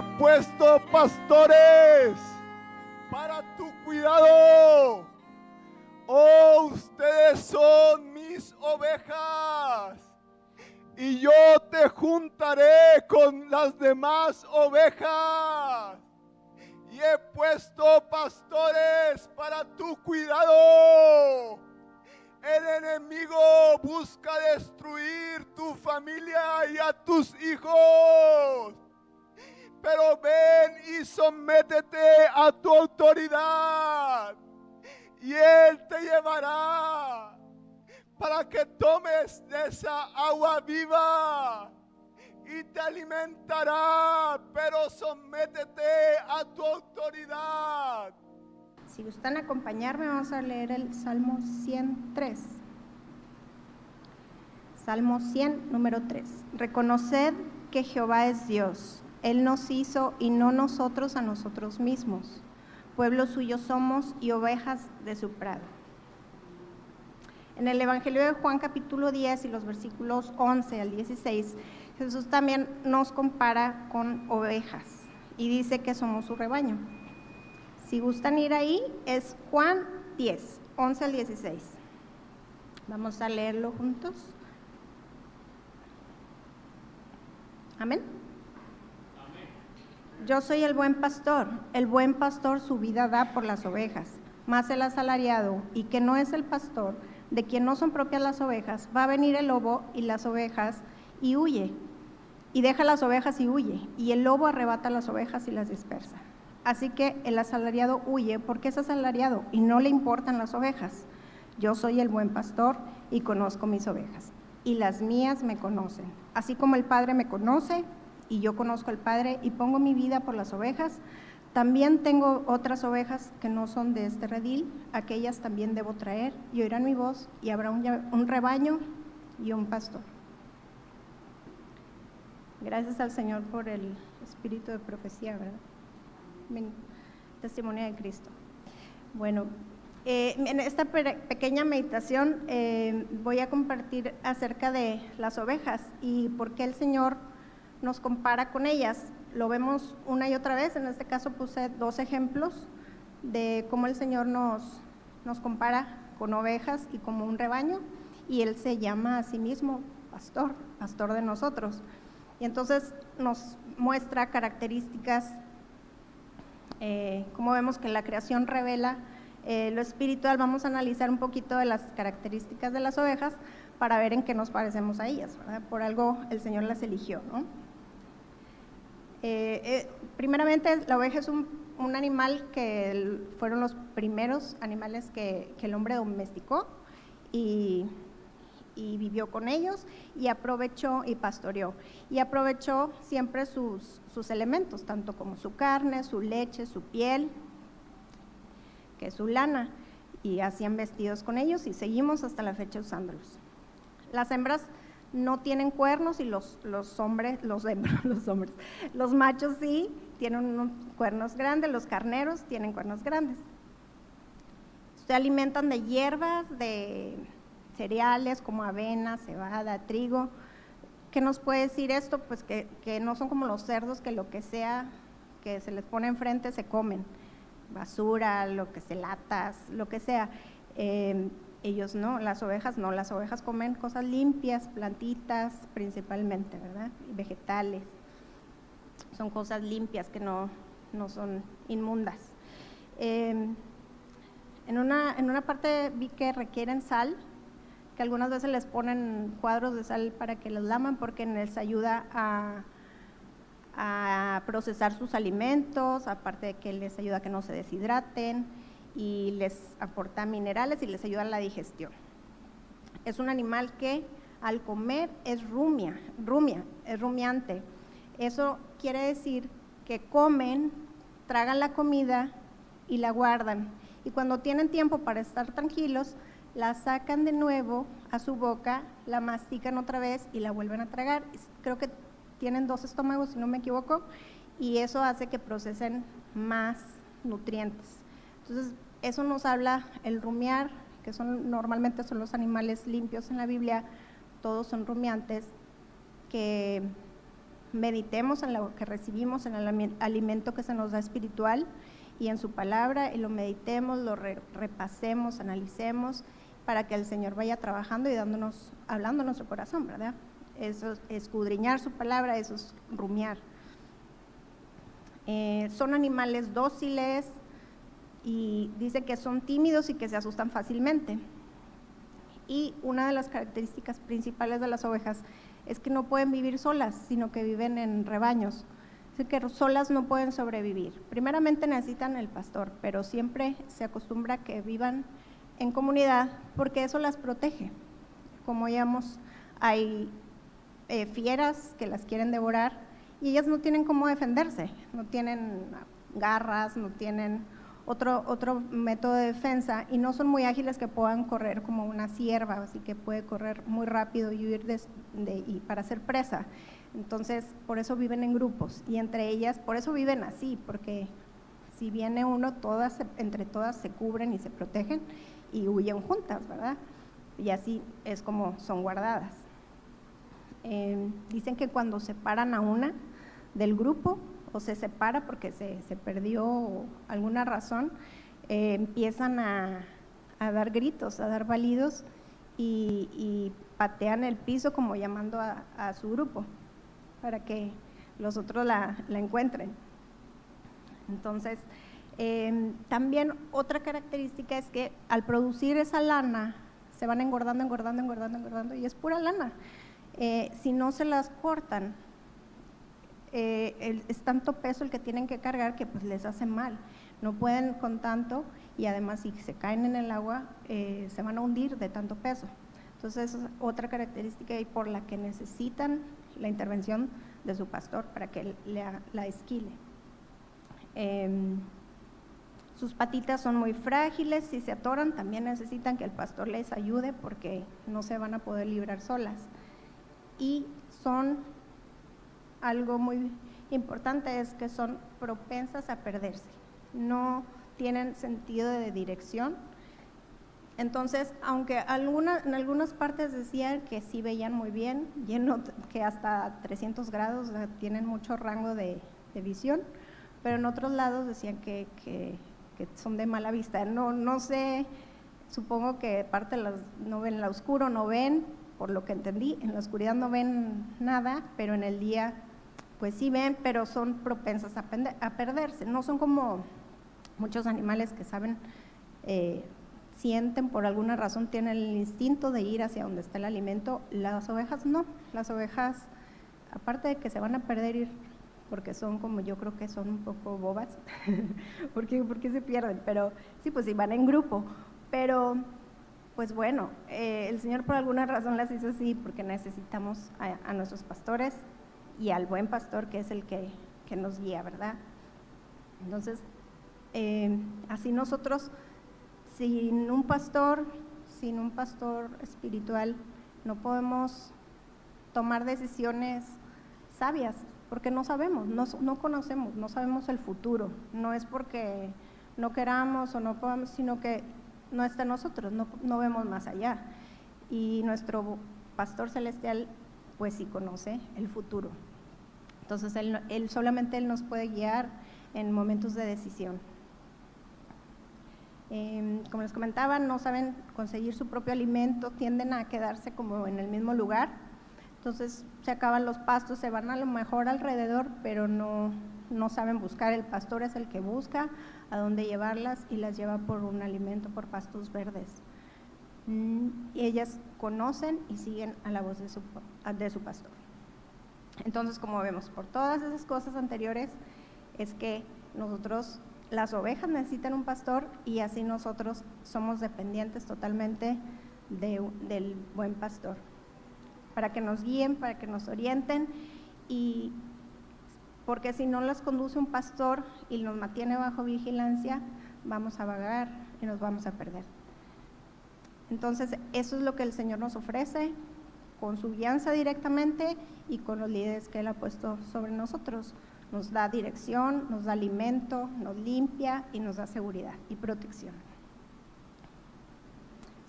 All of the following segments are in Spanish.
he puesto pastores para tu cuidado. Oh, ustedes son mis ovejas. Y yo te juntaré con las demás ovejas. Y he puesto pastores para tu cuidado. El enemigo busca destruir tu familia y a tus hijos. Pero ven y sométete a tu autoridad. Y Él te llevará para que tomes de esa agua viva y te alimentará, pero sométete a tu autoridad. Si gustan acompañarme, vamos a leer el Salmo 103. Salmo 100, número 3. Reconoced que Jehová es Dios. Él nos hizo y no nosotros a nosotros mismos. Pueblo suyo somos y ovejas de su prado. En el Evangelio de Juan capítulo 10 y los versículos 11 al 16, Jesús también nos compara con ovejas y dice que somos su rebaño. Si gustan ir ahí, es Juan 10, 11 al 16. Vamos a leerlo juntos. Amén. Yo soy el buen pastor. El buen pastor su vida da por las ovejas. Más el asalariado, y que no es el pastor, de quien no son propias las ovejas, va a venir el lobo y las ovejas y huye. Y deja las ovejas y huye. Y el lobo arrebata las ovejas y las dispersa. Así que el asalariado huye porque es asalariado y no le importan las ovejas. Yo soy el buen pastor y conozco mis ovejas. Y las mías me conocen. Así como el Padre me conoce y yo conozco al Padre y pongo mi vida por las ovejas, también tengo otras ovejas que no son de este redil, aquellas también debo traer y oirán mi voz y habrá un, rebaño y un pastor. Gracias al Señor por el espíritu de profecía, ¿verdad? testimonio de Cristo. Bueno, eh, en esta pequeña meditación eh, voy a compartir acerca de las ovejas y por qué el Señor nos compara con ellas. Lo vemos una y otra vez, en este caso puse dos ejemplos de cómo el Señor nos, nos compara con ovejas y como un rebaño, y Él se llama a sí mismo pastor, pastor de nosotros. Y entonces nos muestra características eh, como vemos que la creación revela eh, lo espiritual, vamos a analizar un poquito de las características de las ovejas para ver en qué nos parecemos a ellas. Por algo el Señor las eligió. Eh, primeramente, la oveja es un, animal que fueron los primeros animales que, el hombre domesticó y vivió con ellos y aprovechó y pastoreó. Y aprovechó siempre sus, sus elementos, tanto como su carne, su leche, su piel, que su lana, y hacían vestidos con ellos y seguimos hasta la fecha usándolos. Las hembras no tienen cuernos y los, los hombres, los, los hombres, los machos sí tienen cuernos grandes, los carneros tienen cuernos grandes. Se alimentan de hierbas, de cereales como avena, cebada, trigo. ¿Qué nos puede decir esto? Pues que, no son como los cerdos que lo que sea que se les pone enfrente se comen. Basura, lo que se latas, lo que sea. Eh, ellos no, las ovejas no, las ovejas comen cosas limpias, plantitas principalmente, ¿verdad? vegetales. Son cosas limpias que no, no son inmundas. Eh, en, una, en una parte vi que requieren sal, que algunas veces les ponen cuadros de sal para que los laman porque les ayuda a, procesar sus alimentos, aparte de que les ayuda a que no se deshidraten y les aporta minerales y les ayuda a la digestión. Es un animal que al comer es rumia, rumia, es rumiante. Eso quiere decir que comen, tragan la comida y la guardan. Y cuando tienen tiempo para estar tranquilos, la sacan de nuevo a su boca, la mastican otra vez y la vuelven a tragar. Creo que tienen dos estómagos, si no me equivoco, y eso hace que procesen más nutrientes. Entonces, eso nos habla el rumiar, que son normalmente son los animales limpios en la Biblia, todos son rumiantes, que meditemos en lo que recibimos, en el alimento que se nos da espiritual y en su palabra, y lo meditemos, lo repasemos, analicemos, para que el Señor vaya trabajando y dándonos, hablando en nuestro corazón, ¿verdad? Eso es escudriñar su palabra, eso es rumiar. Eh, son animales dóciles y dice que son tímidos y que se asustan fácilmente. Y una de las características principales de las ovejas es que no pueden vivir solas, sino que viven en rebaños. Así que solas no pueden sobrevivir. Primeramente necesitan el pastor, pero siempre se acostumbra que vivan en comunidad porque eso las protege. Como veíamos, hay eh, fieras que las quieren devorar y ellas no tienen cómo defenderse, no tienen garras, no tienen otro, otro método de defensa y no son muy ágiles que puedan correr como una sierva, así que puede correr muy rápido y huir de, y para ser presa. Entonces, por eso viven en grupos y entre ellas, por eso viven así, porque si viene uno, todas, entre todas se cubren y se protegen y huyen juntas, ¿verdad? Y así es como son guardadas. Eh, dicen que cuando separan a una del grupo o se separa porque se, se perdió alguna razón, eh, empiezan a, a, dar gritos, a dar balidos y, patean el piso como llamando a, su grupo para que los otros la, la encuentren. Entonces, Em, también otra característica es que al producir esa lana se van engordando, engordando, engordando, engordando y es pura lana. Eh, si no se las cortan, eh, es tanto peso el que tienen que cargar que pues les hace mal. No pueden con tanto y además si se caen en el agua eh, se van a hundir de tanto peso. Entonces es otra característica y por la que necesitan la intervención de su pastor para que la, la esquile. Em, sus patitas son muy frágiles, si se atoran también necesitan que el pastor les ayude porque no se van a poder librar solas. Y son algo muy importante es que son propensas a perderse, no tienen sentido de dirección. Entonces, aunque alguna, en algunas partes decían que sí veían muy bien, lleno, que hasta 300 grados tienen mucho rango de, visión, pero en otros lados decían que, que son de mala vista. No, no sé, supongo que parte no ven la oscuro, no ven, por lo que entendí, en la oscuridad no ven nada, pero en el día pues sí ven, pero son propensas a, a perderse. No son como muchos animales que saben, eh, sienten por alguna razón, tienen el instinto de ir hacia donde está el alimento. Las ovejas no, las ovejas, aparte de que se van a perder, ir porque son como yo creo que son un poco bobas, porque, porque se pierden, pero sí, pues sí, van en grupo, pero pues bueno, eh, el Señor por alguna razón las hizo así, porque necesitamos a, nuestros pastores y al buen pastor que es el que, que nos guía, ¿verdad? Entonces, eh, así nosotros, sin un pastor, sin un pastor espiritual, no podemos tomar decisiones sabias, porque no sabemos, no, conocemos, no sabemos el futuro. No es porque no queramos o no podamos, sino que no está en nosotros, no, vemos más allá. Y nuestro pastor celestial, pues sí conoce el futuro. Entonces, él, solamente Él nos puede guiar en momentos de decisión. Em, como les comentaba, no saben conseguir su propio alimento, tienden a quedarse como en el mismo lugar entonces se acaban los pastos, se van a lo mejor alrededor, pero no, no saben buscar. El pastor es el que busca a dónde llevarlas y las lleva por un alimento, por pastos verdes. Mm, y ellas conocen y siguen a la voz de su, de su pastor. Entonces, como vemos, por todas esas cosas anteriores, es que nosotros, las ovejas necesitan un pastor y así nosotros somos dependientes totalmente del buen pastor para que nos guíen, para que nos orienten y porque si no las conduce un pastor y nos mantiene bajo vigilancia, vamos a vagar y nos vamos a perder. Entonces, eso es lo que el Señor nos ofrece con su guianza directamente y con los líderes que Él ha puesto sobre nosotros. Nos da dirección, nos da alimento, nos limpia y nos da seguridad y protección.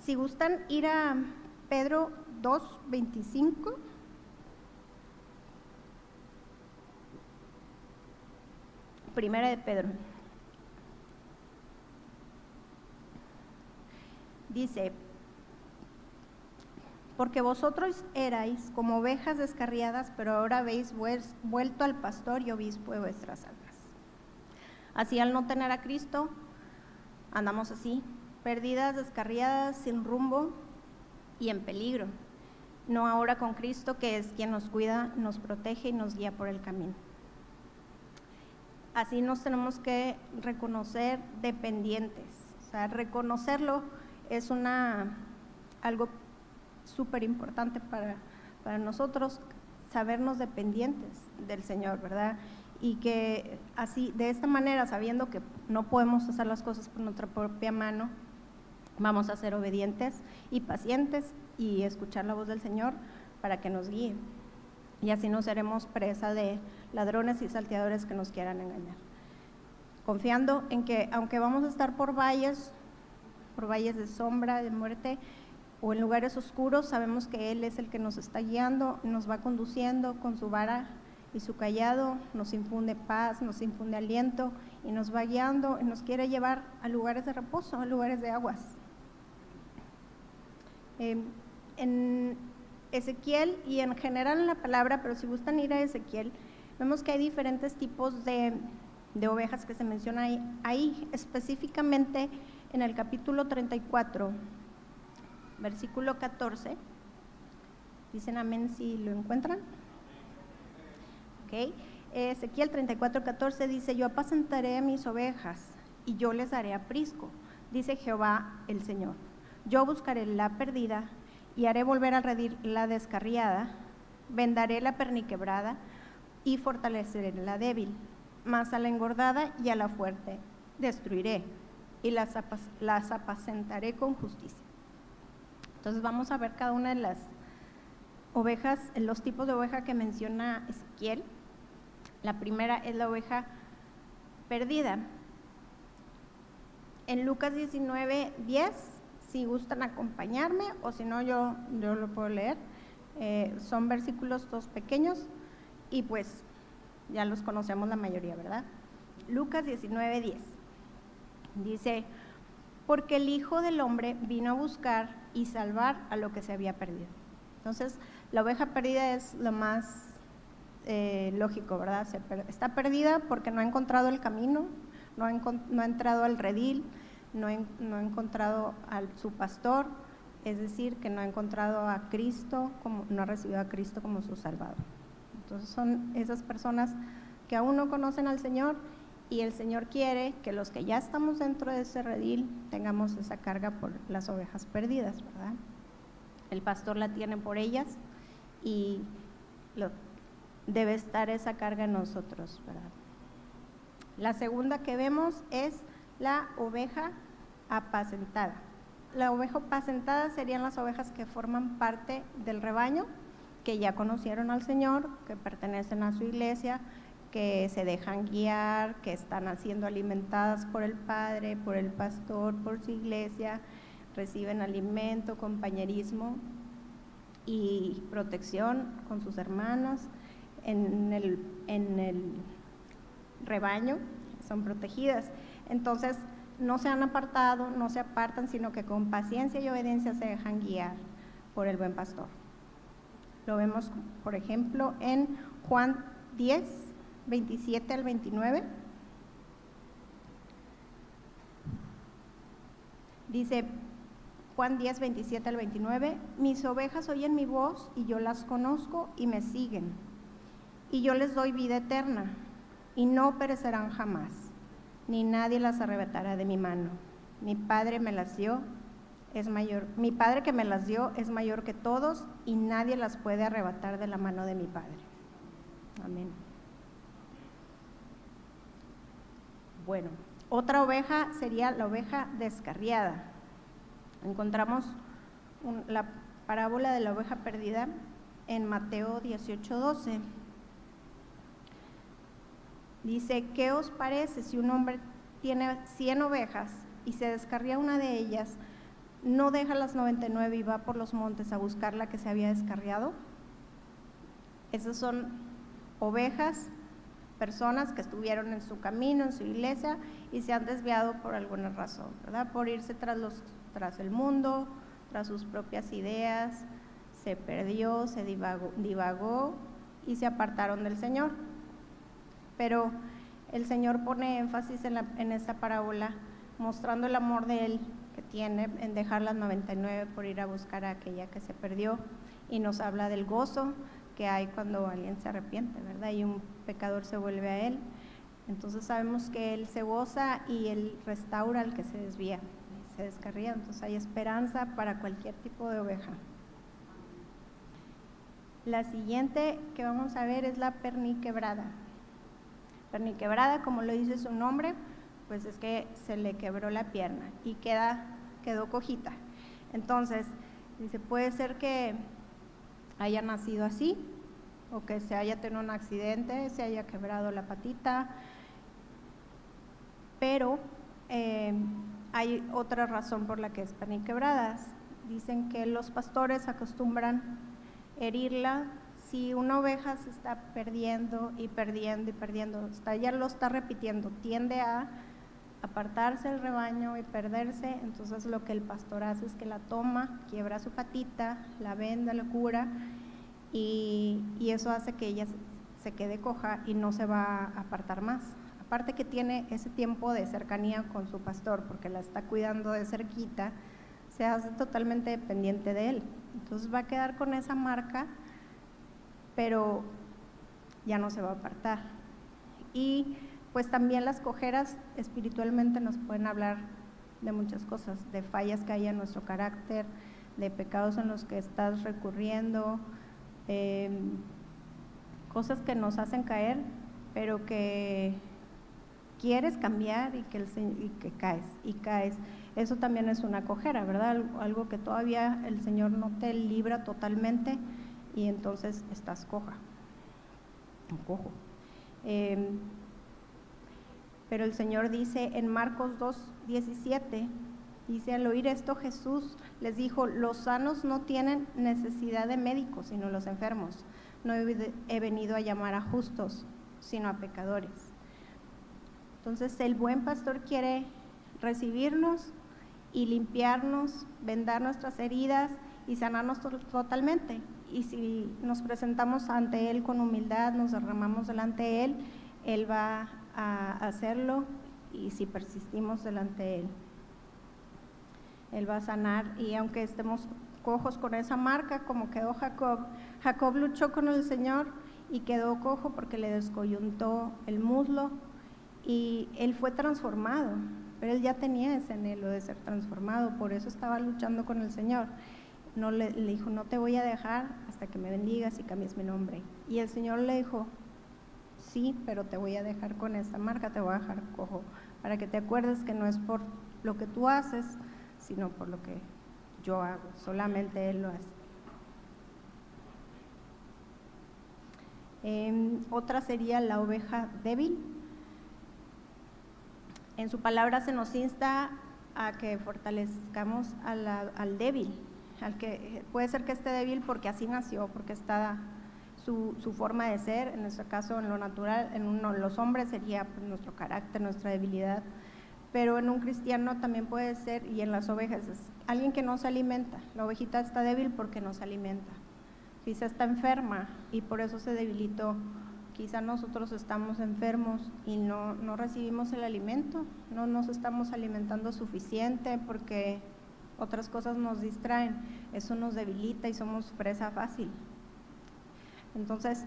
Si gustan ir a Pedro 2.25. Primera de Pedro. Dice, porque vosotros erais como ovejas descarriadas, pero ahora habéis vuelto al pastor y obispo de vuestras almas. Así al no tener a Cristo, andamos así, perdidas, descarriadas, sin rumbo y en peligro. No ahora con Cristo, que es quien nos cuida, nos protege y nos guía por el camino. Así nos tenemos que reconocer dependientes. O sea, reconocerlo es una, algo súper importante para, para nosotros, sabernos dependientes del Señor, ¿verdad? y que así, de esta manera, sabiendo que no podemos hacer las cosas por nuestra propia mano, vamos a ser obedientes y pacientes y escuchar la voz del Señor para que nos guíe. Y así no seremos presa de ladrones y salteadores que nos quieran engañar. Confiando en que aunque vamos a estar por valles, por valles de sombra, de muerte, o en lugares oscuros, sabemos que Él es el que nos está guiando, nos va conduciendo con su vara y su callado nos infunde paz, nos infunde aliento y nos va guiando y nos quiere llevar a lugares de reposo, a lugares de aguas. Em, en Ezequiel y en general en la palabra, pero si gustan ir a Ezequiel, vemos que hay diferentes tipos de, de ovejas que se mencionan ahí, ahí, específicamente en el capítulo 34, versículo 14. Dicen amén si lo encuentran. Ezequiel 34, 14 dice, yo apacentaré mis ovejas y yo les daré aprisco, dice Jehová el Señor. Yo buscaré la perdida y haré volver a redir la descarriada, vendaré la perniquebrada y fortaleceré la débil, mas a la engordada y a la fuerte destruiré y las, las apacentaré con justicia. Entonces vamos a ver cada una de las ovejas, los tipos de oveja que menciona Ezequiel. La primera es la oveja perdida. En Lucas 19, 10, si gustan acompañarme o si no, yo, yo lo puedo leer. Eh, son versículos dos pequeños y pues ya los conocemos la mayoría, ¿verdad? Lucas 19, 10. Dice, porque el Hijo del Hombre vino a buscar y salvar a lo que se había perdido. Entonces, la oveja perdida es lo más eh, lógico, ¿verdad? está perdida porque no ha encontrado el camino, no ha, entrado al redil, no, no, ha encontrado a su pastor, es decir, que no ha encontrado a Cristo, como, no ha recibido a Cristo como su Salvador. Entonces son esas personas que aún no conocen al Señor y el Señor quiere que los que ya estamos dentro de ese redil tengamos esa carga por las ovejas perdidas, ¿verdad? El pastor la tiene por ellas y lo, debe estar esa carga en nosotros, ¿verdad? La segunda que vemos es la oveja apacentada. La oveja apacentada serían las ovejas que forman parte del rebaño, que ya conocieron al Señor, que pertenecen a su iglesia, que se dejan guiar, que están siendo alimentadas por el Padre, por el pastor, por su iglesia, reciben alimento, compañerismo y protección con sus hermanos en el, en el rebaño, son protegidas. Entonces, no se han apartado, no se apartan, sino que con paciencia y obediencia se dejan guiar por el buen pastor. Lo vemos, por ejemplo, en Juan 10, 27 al 29. Dice Juan 10, 27 al 29, mis ovejas oyen mi voz y yo las conozco y me siguen y yo les doy vida eterna, y no perecerán jamás, ni nadie las arrebatará de mi mano. Mi Padre me las dio, es mayor, mi Padre que me las dio es mayor que todos, y nadie las puede arrebatar de la mano de mi Padre. Amén. Bueno, otra oveja sería la oveja descarriada. Encontramos la parábola de la oveja perdida en Mateo 18, 12. Dice, ¿qué os parece si un hombre tiene 100 ovejas y se descarría una de ellas, no deja las 99 y va por los montes a buscar la que se había descarriado? Esas son ovejas personas que estuvieron en su camino, en su iglesia, y se han desviado por alguna razón, ¿verdad? Por irse tras, los, tras el mundo, tras sus propias ideas, se perdió, se divagó, divagó y se apartaron del Señor. Pero el Señor pone énfasis en, la, en esta parábola, mostrando el amor de Él que tiene en dejar las 99 por ir a buscar a aquella que se perdió. Y nos habla del gozo que hay cuando alguien se arrepiente, ¿verdad? Y un pecador se vuelve a Él. Entonces sabemos que Él se goza y Él restaura al que se desvía, se descarría. Entonces hay esperanza para cualquier tipo de oveja. La siguiente que vamos a ver es la perniquebrada. Perniquebrada, como lo dice su nombre, pues es que se le quebró la pierna y queda, quedó cojita. Entonces, dice, puede ser que haya nacido así o que se haya tenido un accidente, se haya quebrado la patita, pero eh, hay otra razón por la que es perniquebradas. Dicen que los pastores acostumbran herirla si una oveja se está perdiendo y perdiendo y perdiendo, está, ya lo está repitiendo, tiende a apartarse del rebaño y perderse, entonces lo que el pastor hace es que la toma, quiebra su patita, la venda, la cura y, eso hace que ella se quede coja y no se va a apartar más. Aparte que tiene ese tiempo de cercanía con su pastor porque la está cuidando de cerquita, se hace totalmente dependiente de él. Entonces va a quedar con esa marca, pero ya no se va a apartar. Y pues también las cojeras espiritualmente nos pueden hablar de muchas cosas, de fallas que hay en nuestro carácter, de pecados en los que estás recurriendo, em, cosas que nos hacen caer, pero que quieres cambiar y que, y que caes, y caes. Eso también es una cojera, ¿verdad? Algo que todavía el Señor no te libra totalmente y entonces estás coja, cojo. Em, pero el Señor dice en Marcos 2, 17, dice, al oír esto Jesús les dijo, los sanos no tienen necesidad de médicos, sino los enfermos. No he venido a llamar a justos, sino a pecadores. Entonces el buen pastor quiere recibirnos y limpiarnos, vendar nuestras heridas y sanarnos totalmente. Y si nos presentamos ante Él con humildad, nos derramamos delante de Él, Él va a hacerlo y si persistimos delante de Él. Él va a sanar y aunque estemos cojos con esa marca, como quedó Jacob, Jacob luchó con el Señor y quedó cojo porque le descoyuntó el muslo y él fue transformado, pero él ya tenía ese anhelo de ser transformado, por eso estaba luchando con el Señor. No le dijo, no te voy a dejar hasta que me bendigas y cambies mi nombre. Y el Señor le dijo, sí, pero te voy a dejar con esta marca, te voy a dejar cojo, para que te acuerdes que no es por lo que tú haces, sino por lo que yo hago, solamente Él lo hace. Em, otra sería la oveja débil. En su palabra se nos insta a que fortalezcamos al débil, al que puede ser que esté débil porque así nació, porque está su, forma de ser, en nuestro caso en lo natural, en uno, los hombres sería pues, nuestro carácter, nuestra debilidad, pero en un cristiano también puede ser, y en las ovejas, es alguien que no se alimenta, la ovejita está débil porque no se alimenta, quizá está enferma y por eso se debilitó, quizá nosotros estamos enfermos y no, no recibimos el alimento, no nos estamos alimentando suficiente porque otras cosas nos distraen, eso nos debilita y somos presa fácil. Entonces,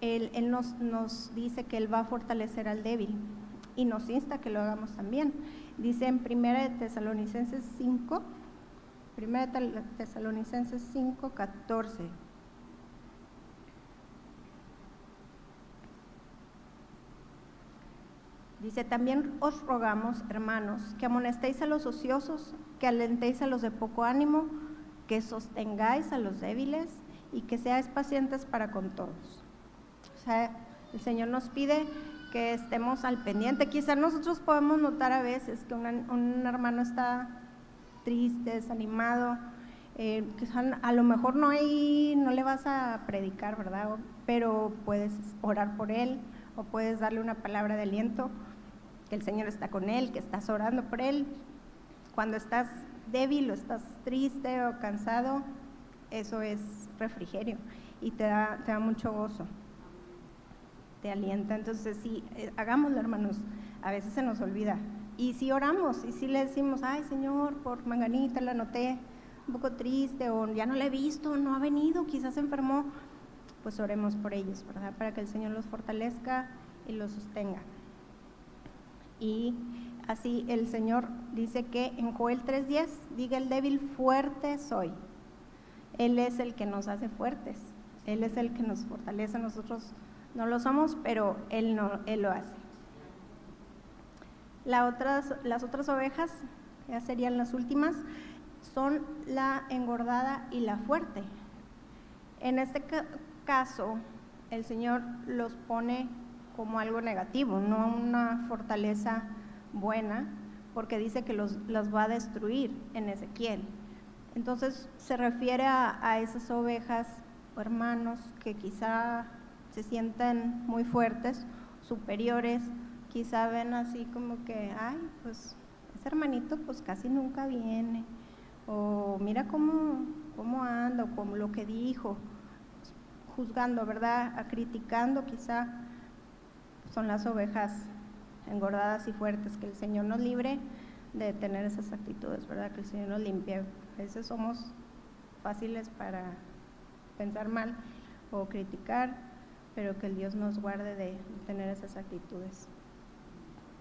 Él, nos, dice que Él va a fortalecer al débil y nos insta que lo hagamos también. Dice en 1 Tesalonicenses 5, 1 Tesalonicenses 5, 14. Dice, también os rogamos, hermanos, que amonestéis a los ociosos, que alentéis a los de poco ánimo, que sostengáis a los débiles y que seáis pacientes para con todos. O sea, el Señor nos pide que estemos al pendiente. Quizá nosotros podemos notar a veces que un hermano está triste, desanimado, eh, a lo mejor no hay, no le vas a predicar, ¿verdad? Pero puedes orar por él o puedes darle una palabra de aliento, que el Señor está con él, que estás orando por él. Cuando estás débil o estás triste o cansado, eso es refrigerio y te da, te da mucho gozo, te alienta. Entonces, sí, eh, hagámoslo, hermanos. A veces se nos olvida. Y si oramos y si le decimos, ay Señor, por Manganita la noté un poco triste o ya no la he visto, no ha venido, quizás se enfermó, pues oremos por ellos, ¿verdad? Para que el Señor los fortalezca y los sostenga. Y así el Señor dice que en Joel 3:10 diga el débil, fuerte soy. Él es el que nos hace fuertes, Él es el que nos fortalece, nosotros no lo somos, pero Él, no, él lo hace. las otras ovejas, ya serían las últimas, son la engordada y la fuerte. En este caso, el Señor los pone como algo negativo, no una fortaleza buena, porque dice que los, las va a destruir en Ezequiel. Entonces se refiere a, esas ovejas o hermanos que quizá se sienten muy fuertes, superiores, quizá ven así como que, ay, pues ese hermanito pues casi nunca viene, o mira cómo, cómo anda, o como lo que dijo, juzgando, ¿verdad? A criticando quizá son las ovejas engordadas y fuertes, que el Señor nos libre de tener esas actitudes, ¿verdad? Que el Señor nos limpie. A veces somos fáciles para pensar mal o criticar, pero que el Dios nos guarde de tener esas actitudes.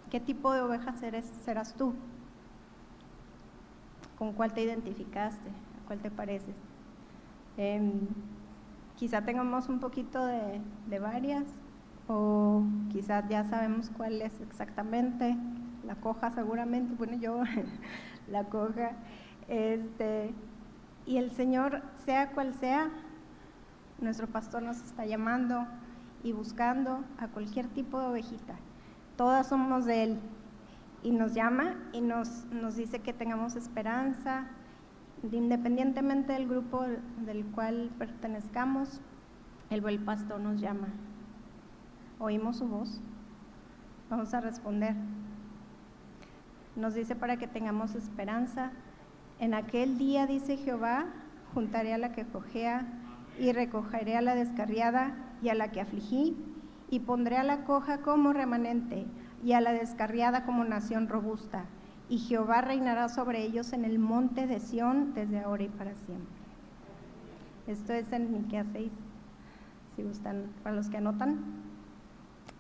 ¿Qué tipo de ovejas eres, serás tú? ¿Con cuál te identificaste? ¿A cuál te pareces? Em, quizá tengamos un poquito de, de varias, o quizás ya sabemos cuál es exactamente, la coja seguramente, bueno yo la coja, este, y el Señor, sea cual sea, nuestro pastor nos está llamando y buscando a cualquier tipo de ovejita. Todas somos de Él y nos llama y nos, nos dice que tengamos esperanza, independientemente del grupo del cual pertenezcamos, el buen pastor nos llama. Oímos su voz, vamos a responder. Nos dice para que tengamos esperanza. En aquel día, dice Jehová, juntaré a la que cojea y recogeré a la descarriada y a la que afligí y pondré a la coja como remanente y a la descarriada como nación robusta. Y Jehová reinará sobre ellos en el monte de Sión desde ahora y para siempre. Esto es en Miqueas 6, si gustan, para los que anotan.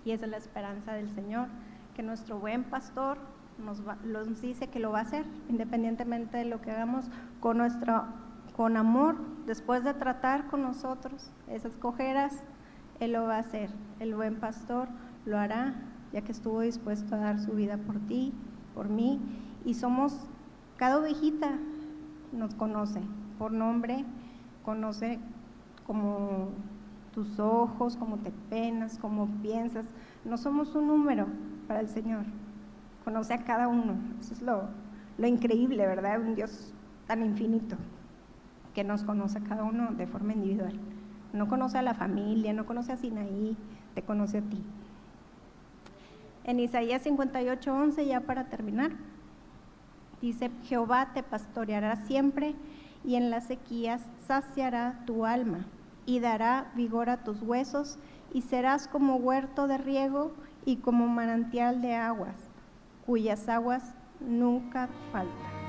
Y es la esperanza del Señor, que nuestro buen pastor nos, dice que lo va a hacer, independientemente de lo que hagamos, con nuestro con amor, después de tratar con nosotros esas cojeras, Él lo va a hacer. El buen pastor lo hará ya que estuvo dispuesto a dar su vida por ti, por mí, y somos, cada ovejita nos conoce por nombre, conoce como tus ojos, cómo te penas, cómo piensas. No somos un número para el Señor, conoce a cada uno. Eso es lo, increíble, ¿verdad? Un Dios tan infinito que nos conoce a cada uno de forma individual. No conoce a la familia, no conoce a Sinaí, te conoce a ti. En Isaías 58, 11, ya para terminar, dice, Jehová te pastoreará siempre y en las sequías saciará tu alma y dará vigor a tus huesos y serás como huerto de riego y como manantial de aguas, cuyas aguas nunca faltan.